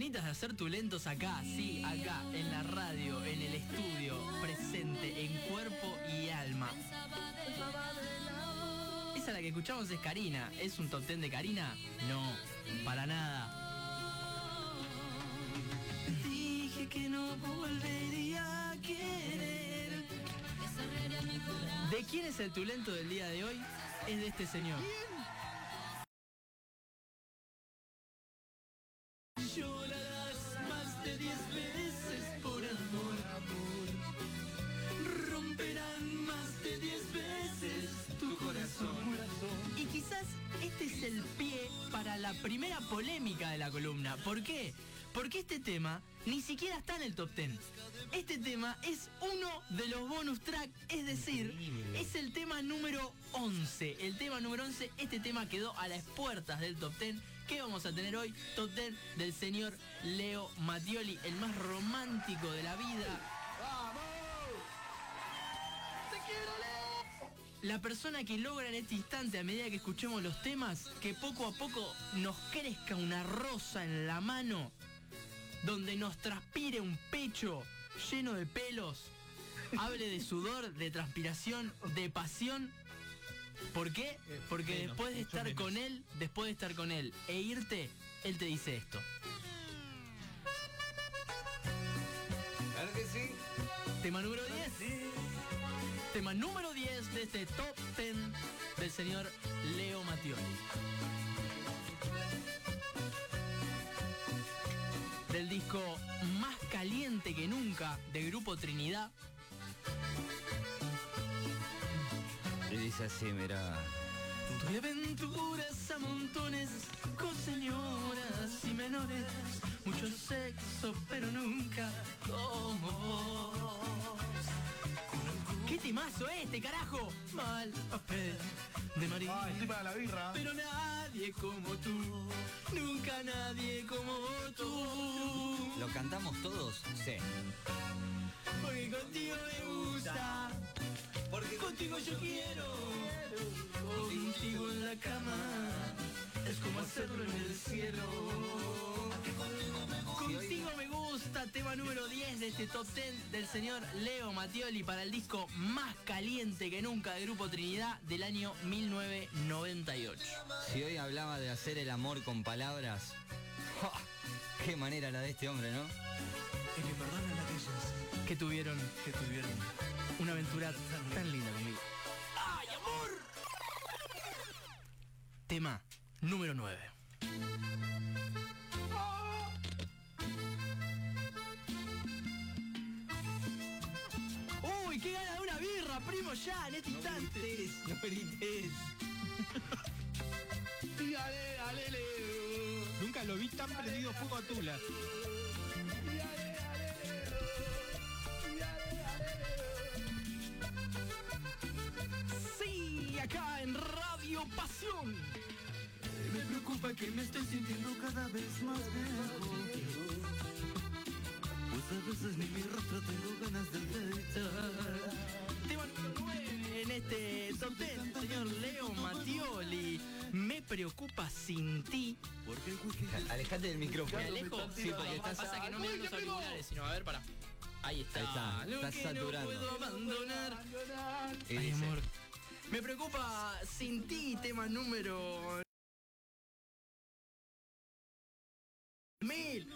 ganitas de hacer lentos acá, sí, acá, en la radio, en el estudio, presente, en cuerpo y alma. Esa la que escuchamos es Karina. ¿Es un top ten de Karina? No, para nada. Dije que no volvería a querer. ¿De quién es el tulento del día de hoy? Es de este señor. La primera polémica de la columna. ¿Por qué? Porque este tema ni siquiera está en el top 10. Este tema es uno de los bonus track, es decir, es el tema número 11. El tema número 11, este tema quedó a las puertas del top 10. ¿Qué vamos a tener hoy? Top 10 del señor Leo Mattioli, el más romántico de la vida. La persona que logra en este instante, a medida que escuchemos los temas, que poco a poco nos crezca una rosa en la mano, donde nos transpire un pecho lleno de pelos, hable de sudor, de transpiración, de pasión. ¿Por qué? Porque menos, después de estar menos. con él, después de estar con él e irte, él te dice esto. Claro que sí. Tema número 10. Tema número 10 de este top 10 del señor Leo Mattioli. Del disco Más caliente que nunca de Grupo Trinidad. Tuve aventuras a montones con señoras y menores. Mucho sexo, pero nunca como vos. ¿Qué temazo este, carajo? Mal papel de María. Ah, estoy para la birra. Pero nadie como tú, nunca nadie como tú. ¿Lo cantamos todos? Sí. Porque contigo me gusta, Porque contigo yo quiero. Contigo en la cama, es como hacerlo en el cielo. Contigo me gusta, tema número 10 de este top 10 del señor Leo Mattioli para el disco más caliente que nunca de Grupo Trinidad del año 1998. Si hoy hablaba de hacer el amor con palabras, qué manera la de este hombre, ¿no? Y que perdonen aquellas Que tuvieron que tuvieron. una aventura tan linda conmigo. ¡Ay, amor! Tema número 9. ¡Uy, qué gana de una birra, primo, ya, en este instante! no grites. Y ale, ale, Leo. Nunca lo vi tan prendido fuego a Tula. Acá en Radio Pasión. Me preocupa que me estoy sintiendo cada vez más viejo. Pues a veces ni mi rostro tengo ganas de gritar. Tema número 9 en este top 10, señor Leo Mattioli. Me preocupa sin ti. Alejate del micrófono. ¿Me alejo? Sí, porque Ahí estás... pasa que no me dan los auriculares, sino a ver, para. Ahí está. Ahí está, que saturando. No puedo abandonar. Ay, dice, amor. Me preocupa sin ti, tema número. Mil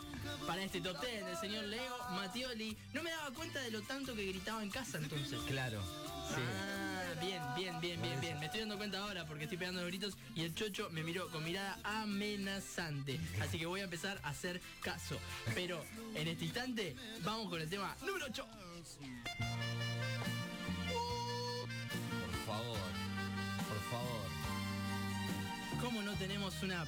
para este top 10 del señor Leo Mattioli. No me daba cuenta de lo tanto que gritaba en casa entonces. Claro. Sí. Ah, bien, bien, bien, bien, bien. Me estoy dando cuenta ahora porque estoy pegando los gritos y el chocho me miró con mirada amenazante. Así que voy a empezar a hacer caso. Pero en este instante, vamos con el tema número 8. Por favor. Por favor. ¿Cómo no tenemos una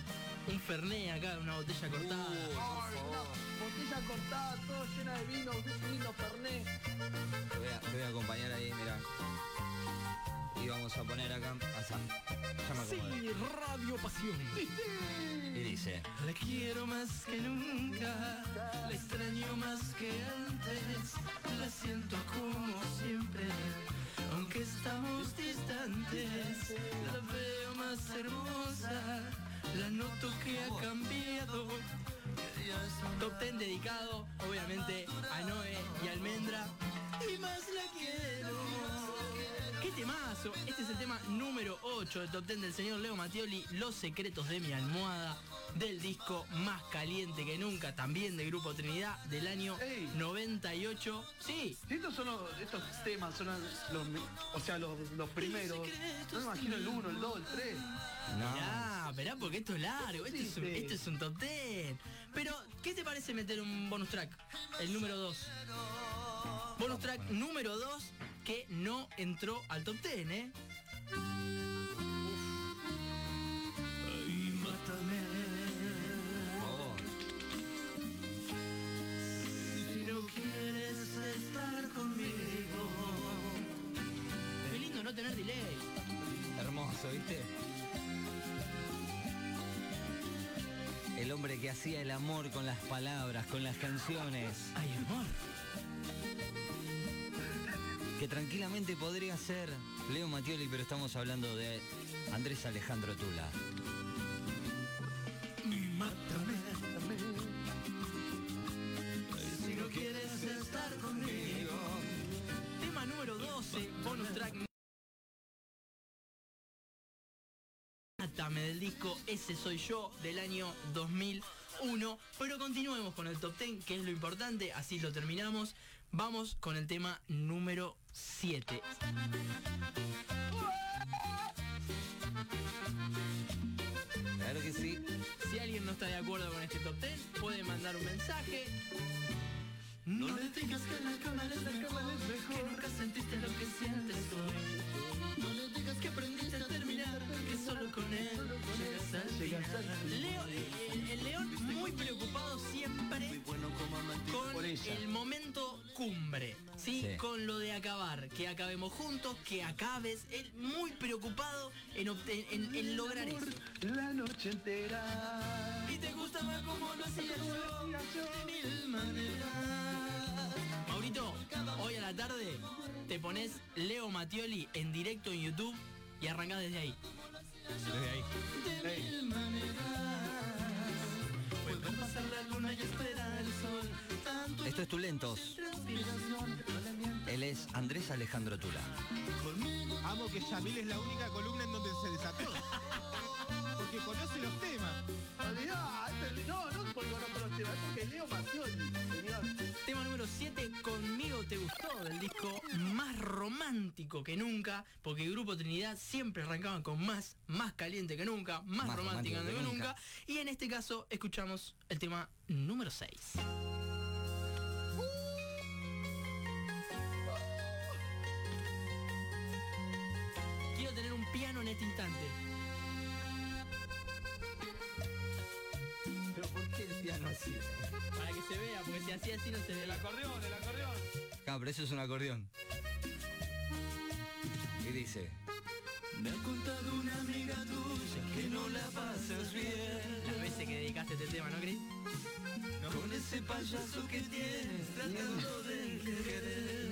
un ferné acá, una botella cortada? Ay, una botella cortada, todo llena de vino, un vino perné. Te voy a, te voy a acompañar ahí, mira. Y vamos a poner acá. Ya me Sí. Radio Pasión. Y dice. La quiero más que nunca, la extraño más que antes, la siento como siempre, aunque estamos distantes, la veo más hermosa, la noto que ha cambiado, Top 10 dedicado, obviamente, a Noé y Almendra. Y más la quiero. ¡Qué temazo! Este es el tema número 8 del Top 10 del señor Leo Mattioli, Los secretos de mi almohada, del disco más caliente que nunca, también de Grupo Trinidad, del año Ey. 98. Sí, Si estos son los, estos temas son los, o sea, los, los primeros. No me imagino el 1, el 2, el 3. No. Mirá, esperá porque esto es largo, esto es, un, Sí. esto es un top 10. Pero, ¿qué te parece meter un bonus track? El número 2. Bonus track número 2 que no entró al top 10, ¿eh? Por favor. Si no quieres estar conmigo. Qué lindo no tener delay. Hermoso, ¿viste? El hombre que hacía el amor con las palabras, con las canciones, Ay, amor. Que tranquilamente podría ser Leo Mattioli, pero estamos hablando de Andrés Alejandro Tula. Si no quieres estar conmigo. Tema número 12, bonus track. Mátame del disco Ese Soy Yo del año 2001. Pero continuemos con el top 10, que es lo importante, así lo terminamos. Vamos con el tema número 7. Claro que sí. Si alguien no está de acuerdo con este top 10, puede mandar un mensaje. No le digas que la cama es mejor, que nunca sentiste lo que sientes hoy. No le digas que aprendiste a terminar, que solo con él llegas al final. Leo, el, el león muy preocupado siempre con el momento cumbre, ¿sí? Sí. Con lo de acabar, que acabemos juntos, que acabes, él muy preocupado en, en- en lograr eso. La noche entera. Y te gustaba como lo hacía yo de mil maneras. Maurito, hoy a la tarde te pones Leo Mattioli en directo en YouTube y arrancás desde ahí. Desde ahí. De mil maneras. Puedo pasar la luna y esperar el sol. Esto es Tulentos. Él es Andrés Alejandro Tula. Amo que Yamil es la única columna en donde se desató. Porque conoce los temas. Este- no, no porque conozco los temas, es porque Leo Mattioli, señor. Tema número 7, Conmigo te gustó, del disco más romántico que nunca, porque el Grupo Trinidad siempre arrancaba con más, más caliente que nunca, más, Más romántico, romántico que, que nunca. nunca. Y en este caso escuchamos el tema número 6. En este instante. ¿Pero por qué el piano así? Para que se vea, porque si así así no se ve. acordeón, el acordeón. Ah, pero eso es un acordeón. Y dice, Me ha contado una amiga tuya que no la pasas bien. Las veces que dedicaste este tema, ¿no, Cris? Con ese payaso que tienes tratando de querer.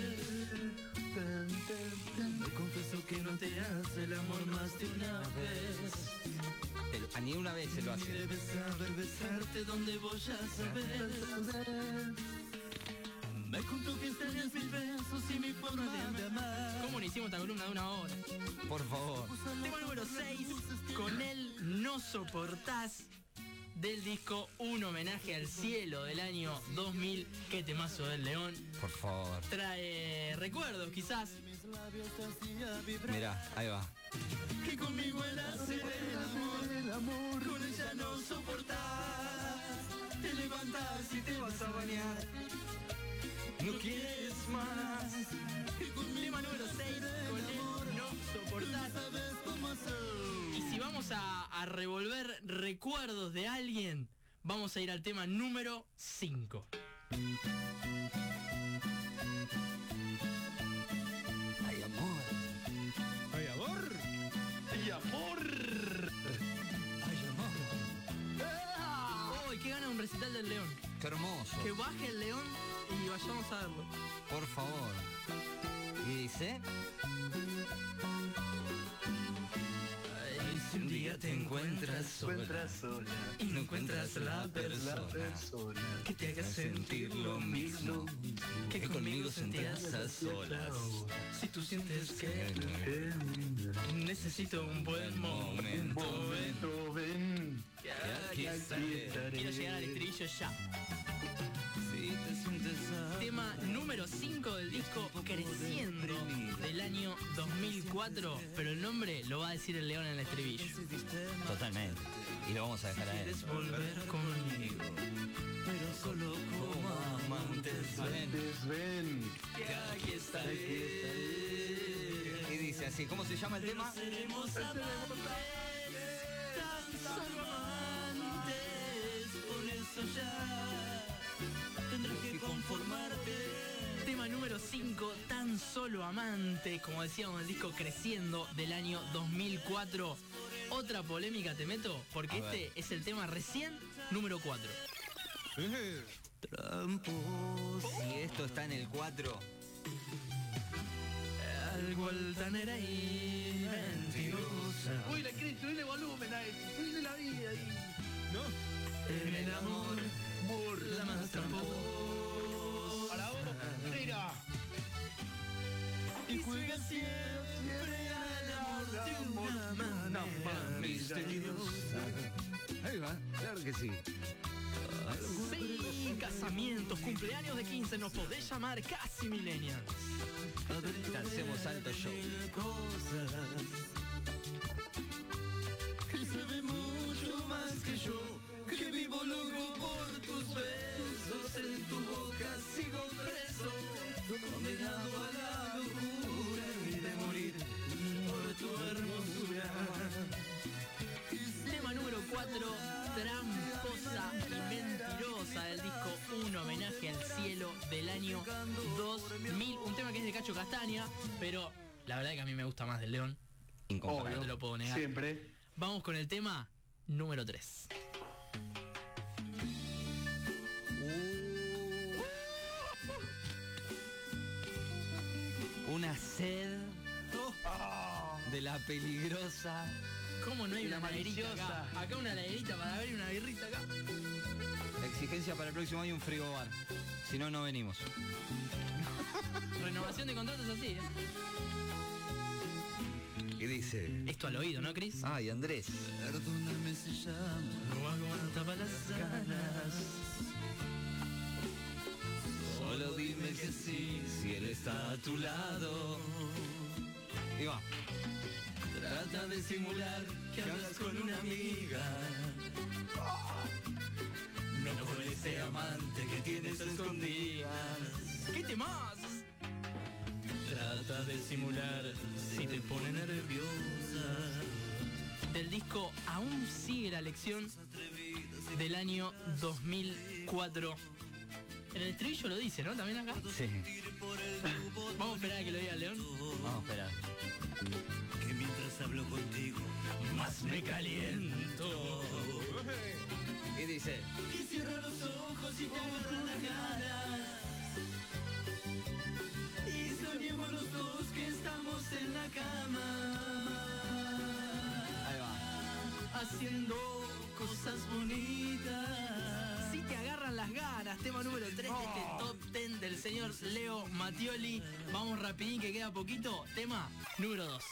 Me confieso que no te hace el amor más de una vez. "El- a ni una vez se lo hace. debes saber besarte donde vos ya sabes. Me contó que extrañas mis besos y mi forma de amar. ¿Cómo no hicimos esta columna de una hora? Por favor. Tema número 6, con él no soportás del disco Un homenaje al cielo del año 2000, qué temazo del León. Por favor. Trae recuerdos quizás Mirá, ahí va. que conmigo era hacer el amor, con ella no soportás, te levantás y te vas a bañar, no quieres más. Tema número 6, con él no soportás. Vamos a, a revolver recuerdos de alguien, vamos a ir al tema número 5. Ay, amor. Ay, amor. Y amor. Ay, amor. ¡Uy, qué gana un recital del León! Qué hermoso. Que baje el León y vayamos a verlo. Por favor. Y dice, encuentras sola. y no encuentras la persona. que te haga sentir lo mismo. que conmigo sentías a solas. Si tú sientes que necesito un buen momento, ven, Momento, ven. estaré. Quiero llegar al estribillo ya. Si te sientes Tema número 5 del disco Creciendo del año 2004, pero el nombre lo va a decir el león en el estribillo. Totalmente. Y lo vamos a dejar a él. volver conmigo, Pero solo como amantes, ven, Antes, ven. que aquí estaré. Dice así, ¿cómo se llama el tema? seremos amantes, tan amantes, por eso ya tendrás que conformarte. Tema número 5, tan solo amante, como decíamos el disco Creciendo del año 2004. Otra polémica te meto, porque A este ver. es el tema recién número 4. Eh, Si esto está en el 4, Algo altanera y mentirosa. Uy, le quiere subirle volumen a esto. Subirle la vida ahí. no. En el amor, por la más tramposa. Para vos, mira. Y juega siempre al amor de una manera misteriosa. ahí va, claro que sí. Casamientos, cumpleaños de 15, nos podés llamar casi millennials. Hacemos alto show. Él sabe mucho más que yo, que vivo loco por tus besos, en tu boca sigo preso, condenado a la del año 2000. Un tema que es de Cacho Castaña, pero la verdad que a mí me gusta más del León. Incomparable. No te lo puedo negar. Siempre. Vamos con el tema número 3. Una sed de la peligrosa. ¿Cómo no hay una laderita acá? una laderita para ver y una birrita acá. Exigencia para el próximo año un frigobar. Si no, no venimos. Renovación de contratos así, ¿eh? Y dice. Esto al oído, ¿no, Cris? Ay, Andrés. Perdóname si llamo, no aguantaba las ganas. Solo dime que sí, si él está a tu lado. Y va. Trata de simular que hablas con una amiga. No con ese amante que tienes a escondidas. ¿Qué temas? Trata de simular si te pone nerviosa. Del disco Aún sigue la lección del año 2004. En el estribillo lo dice, ¿no? También acá. Sí. Vamos a esperar a que lo diga León. Vamos a esperar. Que mientras hablo contigo, más me caliento. Y dice. Y cierra los ojos y te agarra la cara. Y soñemos los dos que estamos en la cama. Ahí va. Haciendo cosas bonitas. Si te agarran las ganas, tema número 3 de este top 10 del señor Leo Mattioli. Vamos rapidín que queda poquito. Tema número 2.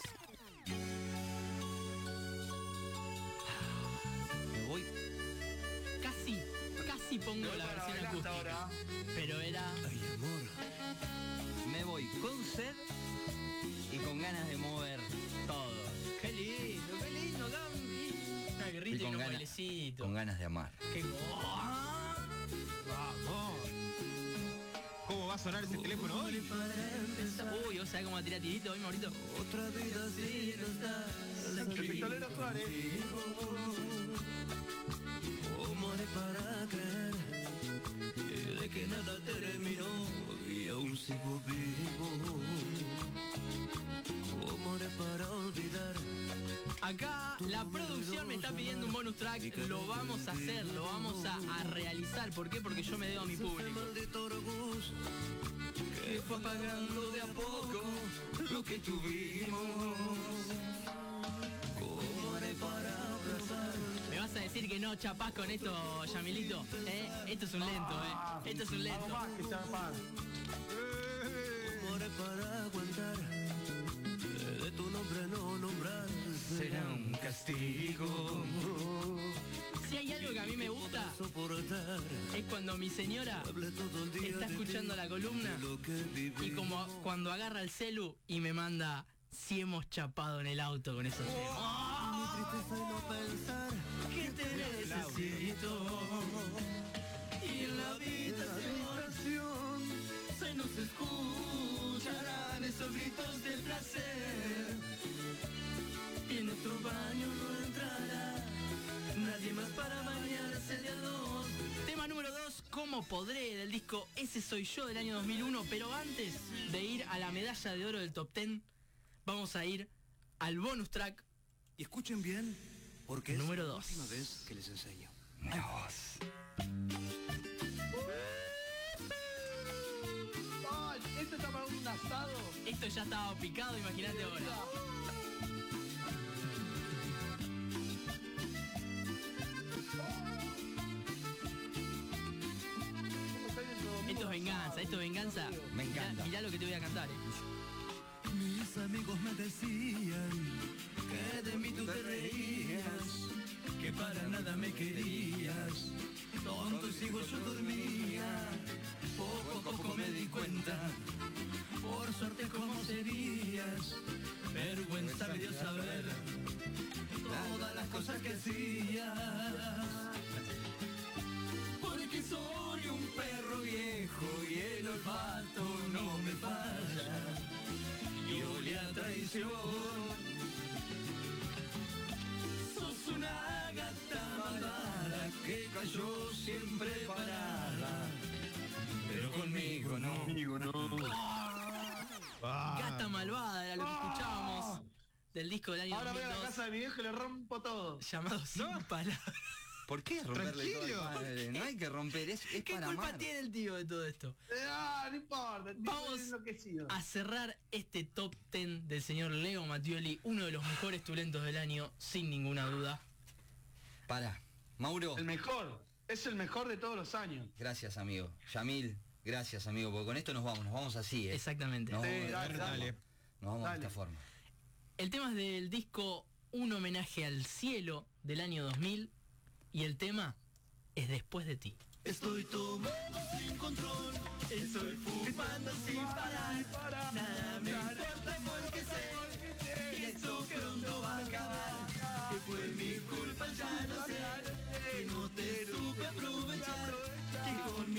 Casi pongo la versión acústica. Pero era Me voy con sed y con ganas de mover todo. Qué lindo, qué lindo, Gambi. Una Y guerrita y, con unos ganas- bailecitos. Con ganas de amar. Qué. ¿Cómo va a sonar ese teléfono hoy? Uy, ¿vos sabés cómo va a tirar tirito hoy, Maurito? Otra vida si no estás El pistolero Suárez. ¿Cómo haré para creer de que nada terminó y aún sigo vivo? ¿Cómo haré para olvidar? Acá la producción me está pidiendo un bonus track, lo vamos a hacer, lo vamos a, a realizar. ¿Por qué? Porque yo me debo a mi público. Que fue apagando de a poco lo que tuvimos. Que no chapás con esto, Yamilito. ¿eh? Esto es un lento, ¿eh? Esto es un Algo lento. más que chapar. Amores para aguantar eh, de tu nombre no nombrar Será un castigo. Si hay algo que a mí me gusta, es cuando mi señora está escuchando la columna y como cuando agarra el celu y me manda si hemos chapado en el auto con esos temas. mi tristeza y no pensar escucharán esos gritos de placer. Y en nuestro baño no entrará nadie más para bañarse de a dos. Tema número 2 ¿Cómo podré? del disco Ese soy yo del año 2001 pero antes de ir a la medalla de oro del top 10 vamos a ir al bonus track. Y escuchen bien porque Número es la dos. última vez que les enseño. Ay, ¿Esto está para un asado? Esto ya estaba picado, imagínate ahora. Esto es venganza, esto es venganza. Me encanta. Mirá, mirá lo que te voy a cantar, eh. mis amigos me decían que de mí tú te reías que para nada me querías tonto y ciego yo dormía poco a poco me di cuenta suerte cómo serías vergüenza me dio saber todas las cosas que hacías porque soy un perro viejo y el olfato no me falla y olía a traición. Sos una gata malvada que cayó siempre parada, pero conmigo no. Amigo, no. Ah, Gata malvada era lo que escuchábamos del disco del año Ahora voy a la 2002 casa de mi viejo y le rompo todo. llamado Sin Palabras. ¿Por qué romperle todo al Tranquilo. padre? No hay que romper, es, es ¿Qué para culpa amar. tiene el tío de todo esto? Ah, no importa. Vamos enloquecido. A cerrar este top 10 del señor Leo Mattioli, uno de los mejores talentos del año, sin ninguna duda. Para. Mauro, El mejor. Es el mejor de todos los años. gracias amigo. Yamil, gracias amigo, porque con esto nos vamos, nos vamos así, ¿eh? Exactamente. Nos Sí, vamos, dale, dale. nos vamos de esta forma. El tema es del disco Un homenaje al cielo del año 2000 y el tema es Después de ti. Estoy tomando sin control, Estoy fumando sin parar, nada me importa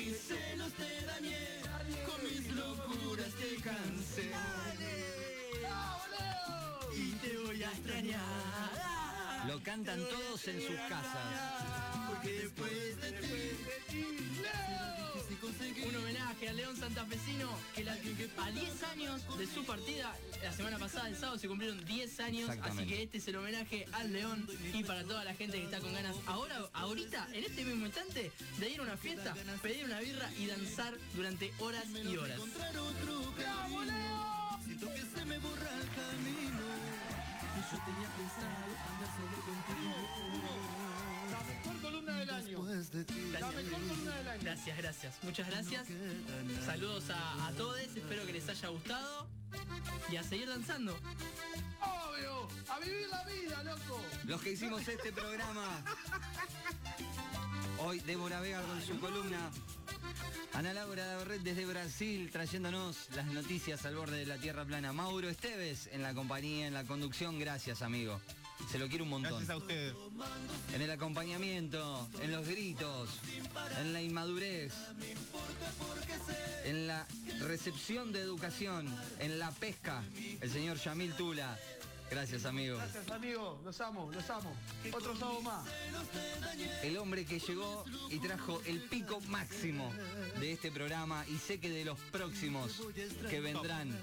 mis celos te dañé, con mis locuras te cansé. Y te voy a extrañar. Lo cantan todos en sus casas. Porque después de ti un homenaje al León Santafesino que la- a 10 años de su partida, la semana pasada, el sábado, se cumplieron 10 años, así que este es el homenaje al León y para toda la gente que está con ganas ahora, ahorita, en este mismo instante, de ir a una fiesta, pedir una birra y danzar durante horas y horas. encontrar otro camino. Siento que se me borra el camino. Y yo tenía pensado andar solo contigo. La mejor columna del año. Después de ti. La mejor columna del año. Gracias, gracias. Muchas gracias. Saludos a, a todos, espero que les haya gustado y a seguir danzando. Obvio. A vivir la vida, loco. Los que hicimos este programa. Hoy Débora Vega con su columna. Ana Laura Daverret desde Brasil trayéndonos las noticias al borde de la tierra plana. Mauro Esteves en la compañía, en la conducción. Gracias, amigo. Se lo quiero un montón. Gracias a ustedes. En el acompañamiento, en los gritos, en la inmadurez, en la recepción de educación, en la pesca, el señor Yamil Tula. Gracias, amigo. Gracias, amigo. Los amo, los amo. Otro sábado más. El hombre que llegó y trajo el pico máximo de este programa y sé que de los próximos que vendrán.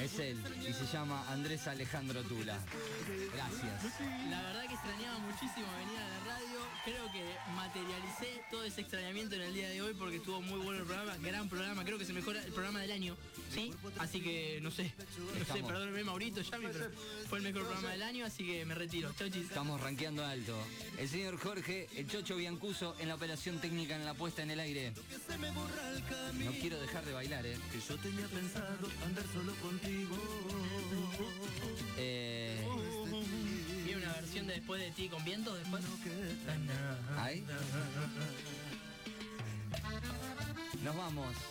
Es él y se llama Andrés Alejandro Tula. La verdad que extrañaba muchísimo venir a la radio. Creo que materialicé todo ese extrañamiento en el día de hoy porque estuvo muy bueno el programa, gran programa, creo que se mejora el programa del año, ¿sí? Así que no sé, no sé, perdóneme Maurito, Yami, pero fue el mejor programa del año, así que me retiro. Chau, chis. Estamos rankeando alto. El señor Jorge, el Chocho Biancuso en la operación técnica en la puesta en el aire. No quiero dejar de bailar, eh. Que yo tenía pensado andar solo contigo. Eh, ¿Viene una versión de Después de ti con vientos después? Nos vamos.